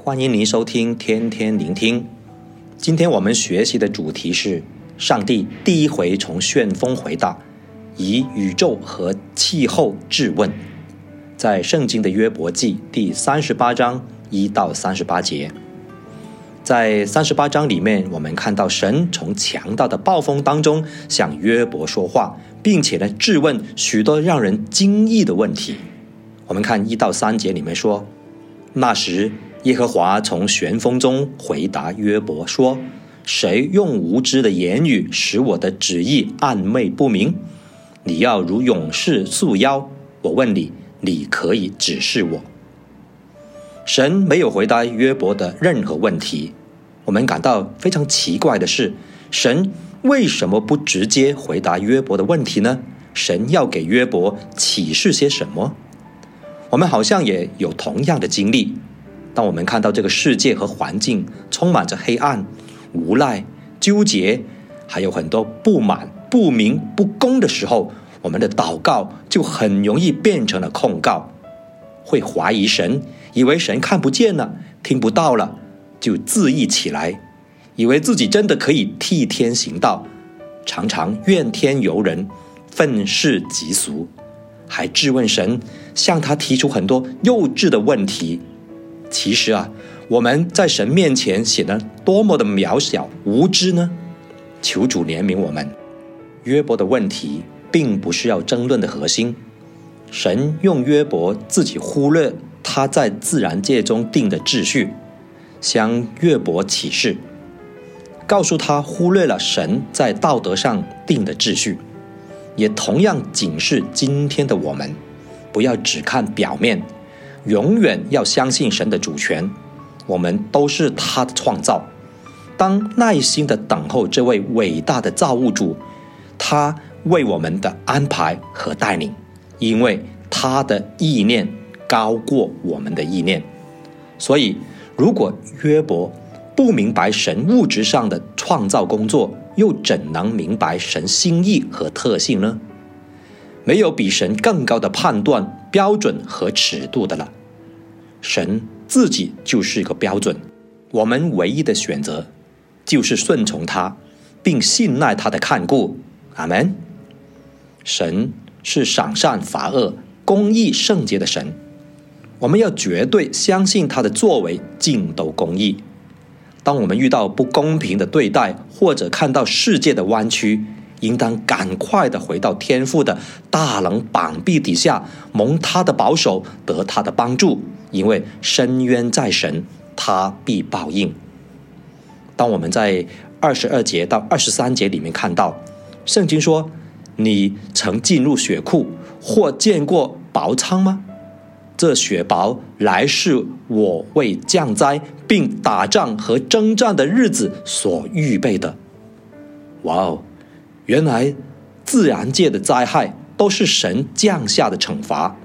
欢迎您收听天天聆听。今天我们学习的主题是上帝第一回从旋风回答，以宇宙和气候质问，在圣经的约伯记第三十八章一到三十八节。在三十八章里面，我们看到神从强大的暴风当中向约伯说话，并且呢质问许多让人惊异的问题。我们看一到三节里面说，那时。耶和华从旋风中回答约伯说：“谁用无知的言语使我的旨意暗昧不明？你要如勇士束腰。我问你，你可以指示我。”神没有回答约伯的任何问题。我们感到非常奇怪的是，神为什么不直接回答约伯的问题呢？神要给约伯启示些什么？我们好像也有同样的经历。当我们看到这个世界和环境充满着黑暗、无奈、纠结，还有很多不满、不明、不公的时候，我们的祷告就很容易变成了控告，会怀疑神，以为神看不见了、听不到了，就自义起来，以为自己真的可以替天行道，常常怨天尤人、愤世嫉俗，还质问神，向他提出很多幼稚的问题。其实啊，我们在神面前显得多么的渺小无知呢？求主怜悯我们。约伯的问题并不是要争论的核心。神用约伯自己忽略他在自然界中定的秩序，向约伯启示，告诉他忽略了神在道德上定的秩序，也同样警示今天的我们，不要只看表面。永远要相信神的主权，我们都是他的创造。当耐心的等候这位伟大的造物主，他为我们的安排和带领，因为他的意念高过我们的意念。所以，如果约伯不明白神物质上的创造工作，又怎能明白神心意和特性呢？没有比神更高的判断标准和尺度的了。神自己就是一个标准，我们唯一的选择就是顺从他，并信赖他的看顾。阿门。神是赏善罚恶、公义圣洁的神，我们要绝对相信他的作为尽都公义。当我们遇到不公平的对待，或者看到世界的弯曲，应当赶快的回到天父的大能膀臂底下，蒙他的保守，得他的帮助。因为伸冤在神，他必报应。当我们在二十二节到二十三节里面看到，圣经说：“你曾进入血库或见过薄仓吗？这雪薄来是我为降灾并打仗和征战的日子所预备的。”哇哦！原来自然界的灾害都是神降下的惩罚。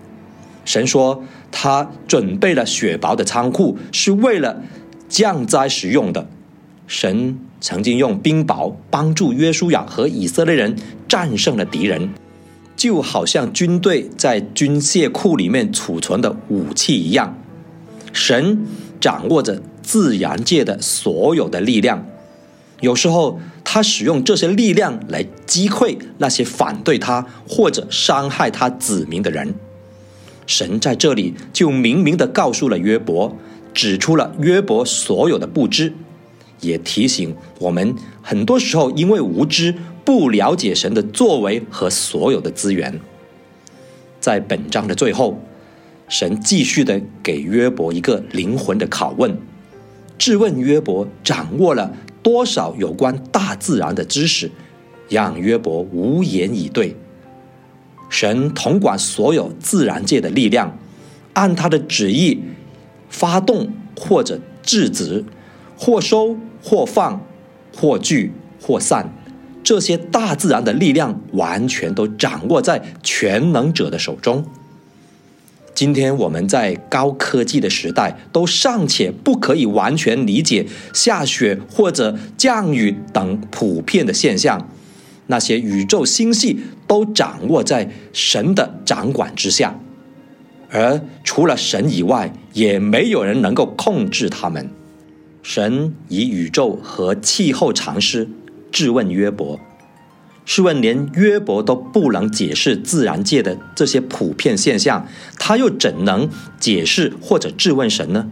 神说，他准备了雪雹的仓库，是为了降灾使用的。神曾经用冰雹帮助约书亚和以色列人战胜了敌人，就好像军队在军械库里面储存的武器一样。神掌握着自然界的所有的力量，有时候他使用这些力量来击溃那些反对他或者伤害他子民的人。神在这里就明明地告诉了约伯，指出了约伯所有的不知，也提醒我们，很多时候因为无知，不了解神的作为和所有的资源。在本章的最后，神继续的给约伯一个灵魂的拷问，质问约伯掌握了多少有关大自然的知识，让约伯无言以对。神统管所有自然界的力量，按他的旨意发动或者制止，或收或放，或聚或散，这些大自然的力量完全都掌握在全能者的手中。今天我们在高科技的时代，都尚且不可以完全理解下雪或者降雨等普遍的现象。那些宇宙星系都掌握在神的掌管之下，而除了神以外，也没有人能够控制他们。神以宇宙和气候常识质问约伯。试问，连约伯都不能解释自然界的这些普遍现象，他又怎能解释或者质问神呢？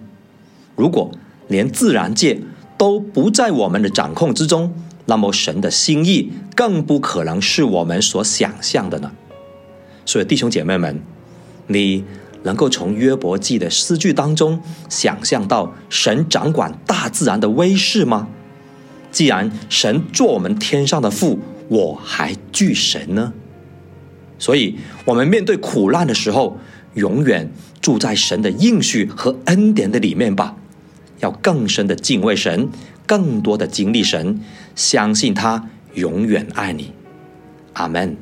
如果连自然界都不在我们的掌控之中，那么神的心意更不可能是我们所想象的呢。所以，弟兄姐妹们，你能够从约伯记的诗句当中想象到神掌管大自然的威势吗？既然神做我们天上的父，我还惧神呢？所以，我们面对苦难的时候，永远住在神的应许和恩典的里面吧。要更深的敬畏神，更多的经历神，相信他永远爱你。阿门。